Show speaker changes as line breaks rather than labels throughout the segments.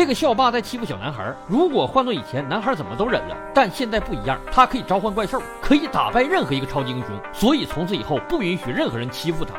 这个校霸在欺负小男孩，如果换做以前，男孩怎么都忍了。但现在不一样，他可以召唤怪兽，可以打败任何一个超级英雄，所以从此以后不允许任何人欺负他。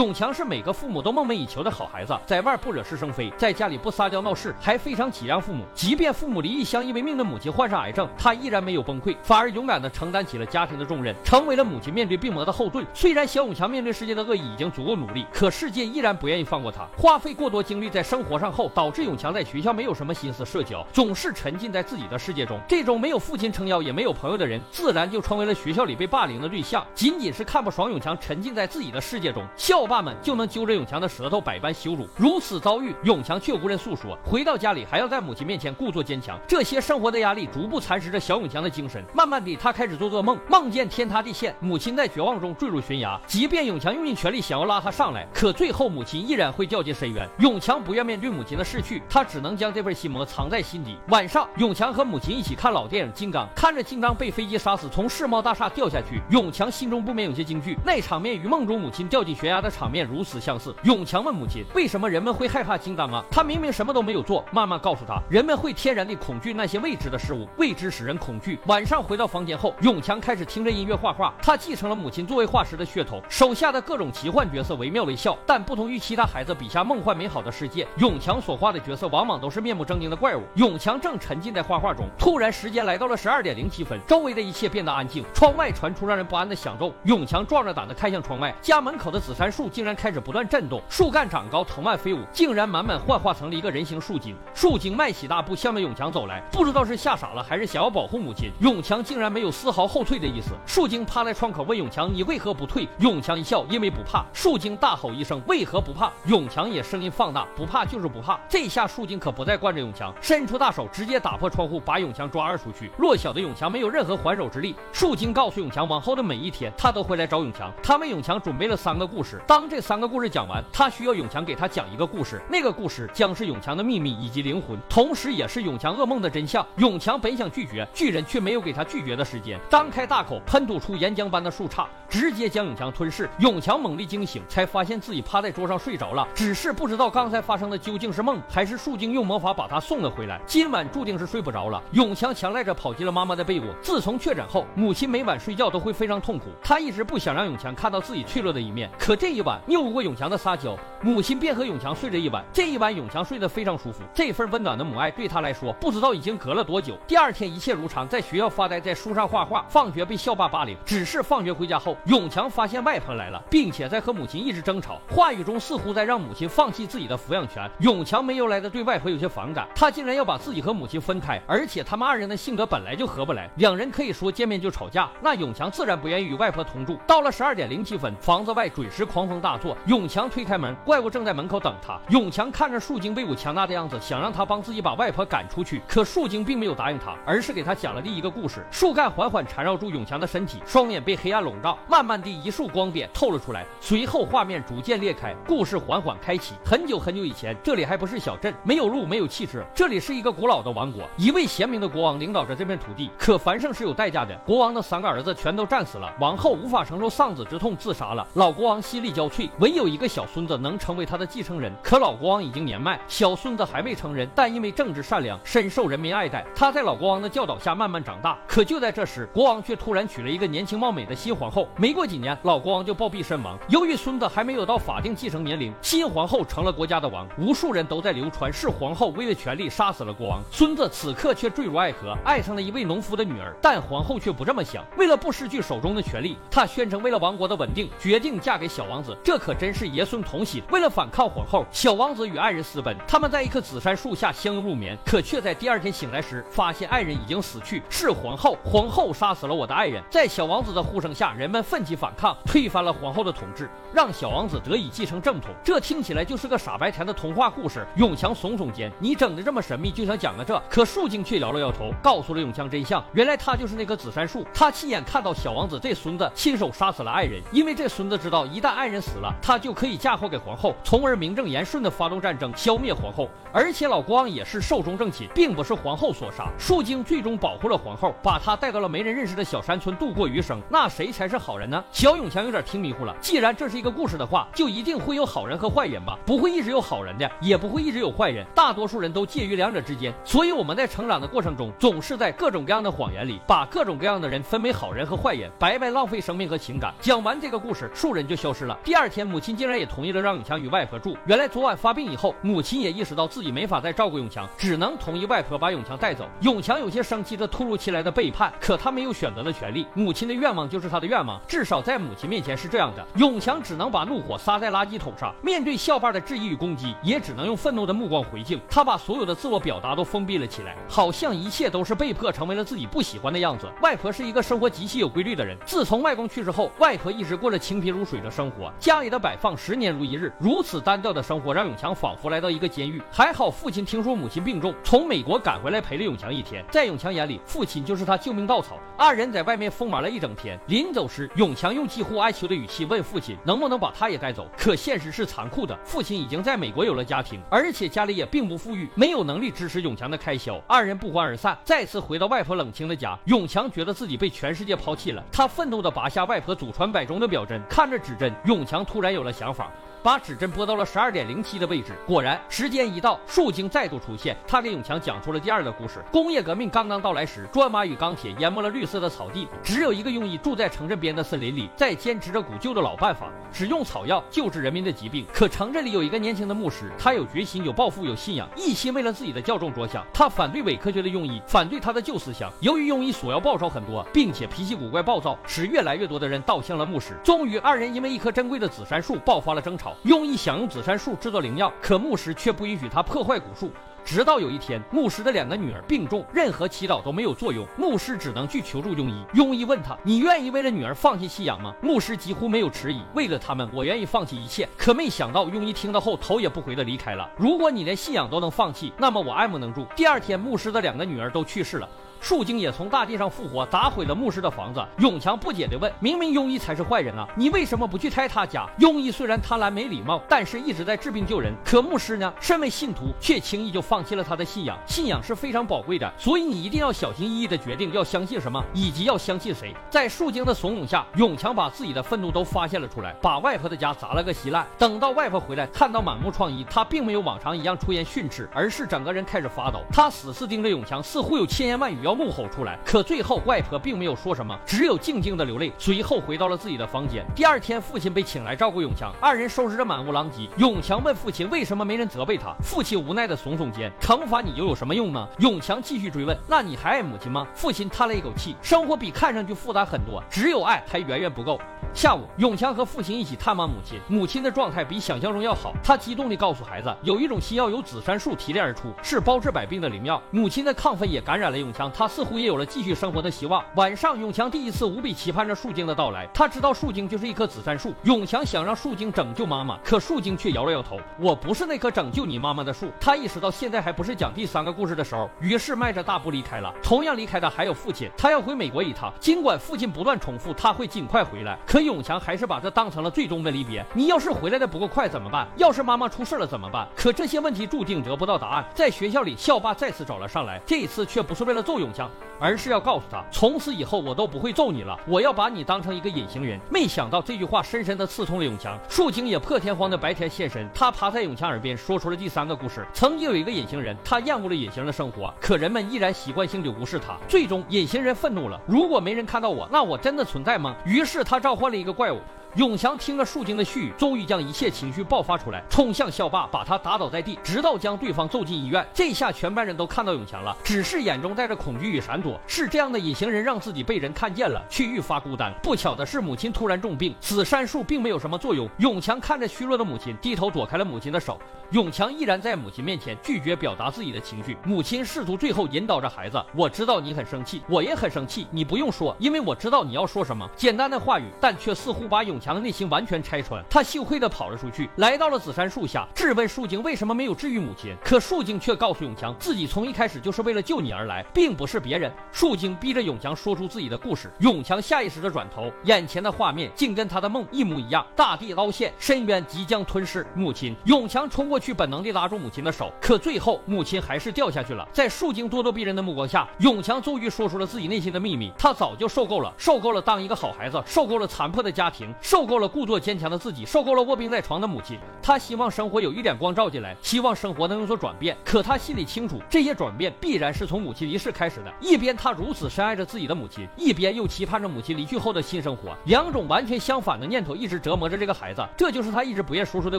永强是每个父母都梦寐以求的好孩子，在外不惹是生非，在家里不撒娇闹事，还非常体谅父母。即便父母离异，相依为命的母亲患上癌症，他依然没有崩溃，反而勇敢地承担起了家庭的重任，成为了母亲面对病魔的后盾。虽然小永强面对世界的恶意已经足够努力，可世界依然不愿意放过他。花费过多精力在生活上后，导致永强在学校没有什么心思社交，总是沉浸在自己的世界中。这种没有父亲撑腰，也没有朋友的人，自然就成为了学校里被霸凌的对象。仅仅是看不爽永强沉浸在自己的世界中，校霸们就能揪着永强的舌头百般羞辱。如此遭遇，永强却无人诉说，回到家里还要在母亲面前故作坚强。这些生活的压力逐步蚕食着小永强的精神。慢慢地，他开始做噩梦，梦见天塌地陷，母亲在绝望中坠入悬崖。即便永强用尽全力想要拉他上来，可最后母亲依然会掉进深渊。永强不愿面对母亲的逝去，他只能将这份心魔藏在心底。晚上，永强和母亲一起看老电影《金刚》，看着金刚被飞机杀死，从世贸大厦掉下去，永强心中不免有些惊惧。那场面与梦中母亲掉进悬崖的场场面如此相似。永强问母亲：“为什么人们会害怕金刚啊？他明明什么都没有做。”妈妈告诉他：“人们会天然地恐惧那些未知的事物，未知使人恐惧。”晚上回到房间后，永强开始听着音乐画画。他继承了母亲作为画师的血统，手下的各种奇幻角色惟妙惟肖。但不同于其他孩子笔下梦幻美好的世界，永强所画的角色往往都是面目狰狞的怪物。永强正沉浸在画画中，突然时间来到了十二点零七分，周围的一切变得安静，窗外传出让人不安的响动。永强壮着胆子看向窗外，家门口的紫杉树树竟然开始不断震动，树干长高，藤蔓飞舞，竟然满满幻化成了一个人形树精。树精迈起大步向着永强走来，不知道是吓傻了还是想要保护母亲，永强竟然没有丝毫后退的意思。树精趴在窗口问永强：“你为何不退？”永强一笑：“因为不怕。”树精大吼一声：“为何不怕？”永强也声音放大：“不怕就是不怕。”这下树精可不再惯着永强，伸出大手直接打破窗户，把永强抓了出去。弱小的永强没有任何还手之力。树精告诉永强，往后的每一天他都会来找永强。他为永强准备了三个故事。当这三个故事讲完，他需要永强给他讲一个故事。那个故事将是永强的秘密以及灵魂，同时也是永强噩梦的真相。永强本想拒绝，巨人却没有给他拒绝的时间，张开大口喷吐出岩浆般的树杈，直接将永强吞噬。永强猛力惊醒，才发现自己趴在桌上睡着了，只是不知道刚才发生的究竟是梦，还是树精用魔法把他送了回来。今晚注定是睡不着了。永强强赖着跑进了妈妈的被窝。自从确诊后，母亲每晚睡觉都会非常痛苦，她一直不想让永强看到自己脆弱的一面。可这一一晚，拗不过永强的撒娇，母亲便和永强睡了一晚。这一晚，永强睡得非常舒服。这份温暖的母爱对他来说，不知道已经隔了多久。第二天一切如常，在学校发呆，在书上画画。放学被校霸霸凌，只是放学回家后，永强发现外婆来了，并且在和母亲一直争吵，话语中似乎在让母亲放弃自己的抚养权。永强没由来的对外婆有些反感，他竟然要把自己和母亲分开，而且他们二人的性格本来就合不来，两人可以说见面就吵架。那永强自然不愿意与外婆同住。到了十二点零七分，房子外准时狂风大作，永强推开门，怪物正在门口等他。永强看着树精威武强大的样子，想让他帮自己把外婆赶出去，可树精并没有答应他，而是给他讲了第一个故事。树干缓缓缠绕住永强的身体，双眼被黑暗笼罩，慢慢地一束光点透了出来，随后画面逐渐裂开，故事缓缓开启。很久很久以前，这里还不是小镇，没有路，没有汽车，这里是一个古老的王国，一位贤明的国王领导着这片土地。可繁盛是有代价的，国王的三个儿子全都战死了，王后无法承受丧子之痛自杀了，老国王心力交瘁，唯有一个小孙子能成为他的继承人。可老国王已经年迈，小孙子还未成人，但因为正直善良，深受人民爱戴。他在老国王的教导下慢慢长大。可就在这时，国王却突然娶了一个年轻貌美的新皇后。没过几年，老国王就暴毙身亡。由于孙子还没有到法定继承年龄，新皇后成了国家的王。无数人都在流传是皇后为了权力杀死了国王。孙子此刻却坠入爱河，爱上了一位农夫的女儿。但皇后却不这么想，为了不失去手中的权力，她宣称为了王国的稳定，决定嫁给小王子。这可真是爷孙同心。为了反抗皇后，小王子与爱人私奔。他们在一棵紫杉树下相拥入眠，可却在第二天醒来时，发现爱人已经死去。是皇后，皇后杀死了我的爱人。在小王子的呼声下，人们奋起反抗，推翻了皇后的统治，让小王子得以继承正统。这听起来就是个傻白甜的童话故事。永强耸耸肩，你整的这么神秘，就想讲个这？可树精却摇了摇头，告诉了永强真相。原来他就是那棵紫杉树，他亲眼看到小王子这孙子亲手杀死了爱人，因为这孙子知道，一旦爱人死了，他就可以嫁祸给皇后。从而名正言顺地发动战争，消灭皇后。而且老国王也是寿终正寝，并不是皇后所杀。树精最终保护了皇后，把她带到了没人认识的小山村度过余生。那谁才是好人呢？小永强有点听迷糊了。既然这是一个故事的话，就一定会有好人和坏人吧？不会一直有好人的，也不会一直有坏人。大多数人都介于两者之间。所以我们在成长的过程中，总是在各种各样的谎言里，把各种各样的人分为好人和坏人，白白浪费生命和情感。讲完这个故事，树人就消失了。第二天，母亲竟然也同意了让永强与外婆住。原来昨晚发病以后，母亲也意识到自己没法再照顾。永强只能同意外婆把永强带走。永强有些生气这突如其来的背叛，可他没有选择的权利。母亲的愿望就是他的愿望，至少在母亲面前是这样的。永强只能把怒火撒在垃圾桶上，面对校霸的质疑与攻击，也只能用愤怒的目光回敬。他把所有的自我表达都封闭了起来，好像一切都是被迫成为了自己不喜欢的样子。外婆是一个生活极其有规律的人。自从外公去世后，外婆一直过着清贫如水的生活，家里的摆放十年如一日。如此单调的生活让永强仿佛来到一个监狱。还好父亲听说。母亲病重，从美国赶回来陪了永强一天。在永强眼里，父亲就是他救命稻草。二人在外面疯玩了一整天。临走时，永强用几乎哀求的语气问父亲：“能不能把他也带走？”可现实是残酷的，父亲已经在美国有了家庭，而且家里也并不富裕，没有能力支持永强的开销。二人不欢而散，再次回到外婆冷清的家。永强觉得自己被全世界抛弃了，他愤怒地拔下外婆祖传百中的表针，看着指针，永永强突然有了想法。把指针拨到了十二点零七的位置，果然，时间一到，树精再度出现。他给永强讲出了第二个故事：工业革命刚刚到来时，砖瓦与钢铁淹没了绿色的草地，只有一个庸医住在城镇边的森林里，在坚持着古旧的老办法，只用草药救治人民的疾病。可城镇里有一个年轻的牧师，他有决心、有抱负、有信仰，一心为了自己的教众着想。他反对伪科学的庸医，反对他的旧思想。由于庸医索要报酬很多，并且脾气古怪暴躁，使越来越多的人倒向了牧师。终于，二人因为一颗真贵的紫杉树爆发了争吵。庸医想用紫杉树制作灵药，可牧师却不允许他破坏古树。直到有一天，牧师的两个女儿病重，任何祈祷都没有作用，牧师只能去求助庸医。庸医问他：“你愿意为了女儿放弃信仰吗？”牧师几乎没有迟疑：“为了他们，我愿意放弃一切。”可没想到，庸医听到后头也不回的离开了。如果你连信仰都能放弃，那么我爱莫能助。第二天，牧师的两个女儿都去世了。树精也从大地上复活，砸毁了牧师的房子。永强不解地问：“明明庸医才是坏人啊，你为什么不去拆他家？”庸医虽然贪婪没礼貌，但是一直在治病救人。可牧师呢，身为信徒，却轻易就放弃了他的信仰。信仰是非常宝贵的，所以你一定要小心翼翼地决定要相信什么，以及要相信谁。在树精的怂恿下，永强把自己的愤怒都发泄了出来，把外婆的家砸了个稀烂。等到外婆回来，看到满目疮痍，他并没有往常一样出言训斥，而是整个人开始发抖。他死死盯着永强，似乎有千言万语要怒吼出来。可最后，外婆并没有说什么，只有静静的流泪。随后回到了自己的房间。第二天，父亲被请来照顾永强，二人收拾着满屋狼藉。永强问父亲为什么没人责备他，父亲无奈的耸耸肩，惩罚你又有什么用呢？永强继续追问，那你还爱母亲吗？父亲叹了一口气，生活比看上去复杂很多，只有爱还远远不够。下午，永强和父亲一起探望母亲，母亲的状态比想象中要好。他激动地告诉孩子，有一种新药由紫杉树提炼而出，是包治百病的灵药。母亲的亢奋也感染了永强，他似乎也有了继续生活的希望。晚上，永强第一次无比期盼着树精的到来。他知道树精就是一棵紫杉树。永强想让树精拯救妈妈，可树精却摇了摇头：“我不是那棵拯救你妈妈的树。”他意识到现在还不是讲第三个故事的时候，于是迈着大步离开了。同样离开的还有父亲，他要回美国一趟。尽管父亲不断重复他会尽快回来，可永强还是把这当成了最终的离别。你要是回来的不够快怎么办？要是妈妈出事了怎么办？可这些问题注定得不到答案。在学校里，校霸再次找了上来，这一次却不是为了揍永强，而是要告诉他，从此以后我都不会揍你了，我要把你当成一个隐形人。没想到这句话深深的刺痛了永强。树精也破天荒的白天现身，他趴在永强耳边说出了第三个故事。曾经有一个隐形人，他厌恶了隐形的生活，可人们依然习惯性的无视他。最终，隐形人愤怒了，如果没人看到我，那我真的存在吗？于是他召唤了一个怪物。永强听了树精的絮语，终于将一切情绪爆发出来，冲向校霸，把他打倒在地，直到将对方揍进医院。这下全班人都看到永强了，只是眼中带着恐惧与闪躲。是这样的。隐形人让自己被人看见了，却愈发孤单。不巧的。是，母亲突然重病，紫杉树并没有什么作用。永强看着虚弱的。母亲，低头躲开了母亲的。手。永强依然在母亲面前拒绝表达自己的。情绪。母亲试图最后引导着孩子：“我知道你很生气，我也很生气，你不用说，因为我知道你要说什么。”简单的。话语，但却似乎把永强的内心完全拆穿，他羞愧地跑了出去，来到了紫杉树下，质问树精为什么没有治愈母亲。可树精却告诉永强，自己从一开始就是为了救你而来，并不是别人。树精逼着永强说出自己的故事，永强下意识地转头，眼前的画面竟跟他的梦一模一样，大地凹陷，深渊即将吞噬母亲。永强冲过去，本能地拉住母亲的手，可最后母亲还是掉下去了。在树精咄咄逼人的目光下，永强终于说出了自己内心的秘密，他早就受够了，受够了当一个好孩子，受够了残破的家庭，受够了故作坚强的自己，受够了卧病在床的母亲。他希望生活有一点光照进来，希望生活能有所转变。可他心里清楚，这些转变必然是从母亲离世开始的。一边他如此深爱着自己的母亲，一边又期盼着母亲离去后的新生活。两种完全相反的念头一直折磨着这个孩子，这就是他一直不愿说出的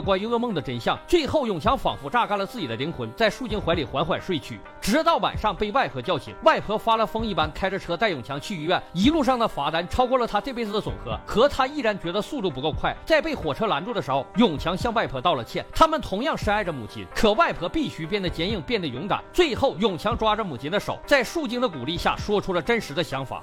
关于噩梦的真相。最后，永强仿佛榨干了自己的灵魂，在树精怀里缓缓睡去，直到晚上被外婆叫醒。外婆发了疯一般开着车带永强去医院，一路上的罚单超过了他这辈子的总和，可他依然觉得速度不够快。在被火车拦住的时候，永强向外婆道了歉。他们同样深爱着母亲，可外婆必须变得坚硬，变得勇敢。最后，永强抓着母亲的手，在树精的鼓励下，说出了真实的想法。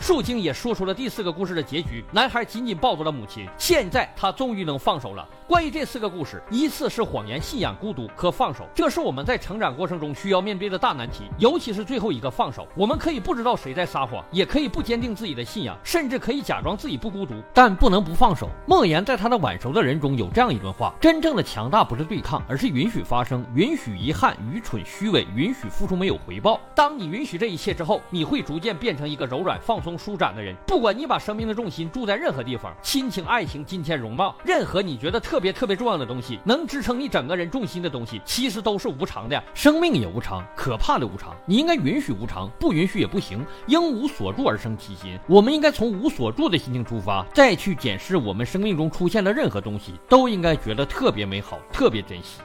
树精也说出了第四个故事的结局：男孩紧紧抱住了母亲，现在他终于能放手了。关于这四个故事，依次是谎言、信仰、孤独和放手，这是我们在成长过程中需要面对的大难题。尤其是最后一个放手，我们可以不知道谁在撒谎，也可以不坚定自己的信仰，甚至可以假装自己不孤独，但不能不放手。莫言在他的《晚熟的人》中有这样一段话：真正的强大不是对抗，而是允许发生，允许遗憾、愚蠢、虚伪，允许付出没有回报。当你允许这一切之后，你会逐渐变成一个柔软、放松。舒展的人，不管你把生命的重心住在任何地方，亲情、爱情、金钱、容貌，任何你觉得特别特别重要的东西，能支撑你整个人重心的东西，其实都是无常的。生命也无常，可怕的无常。你应该允许无常，不允许也不行。应无所住而生其心，我们应该从无所住的心情出发，再去检视我们生命中出现的任何东西，都应该觉得特别美好，特别珍惜。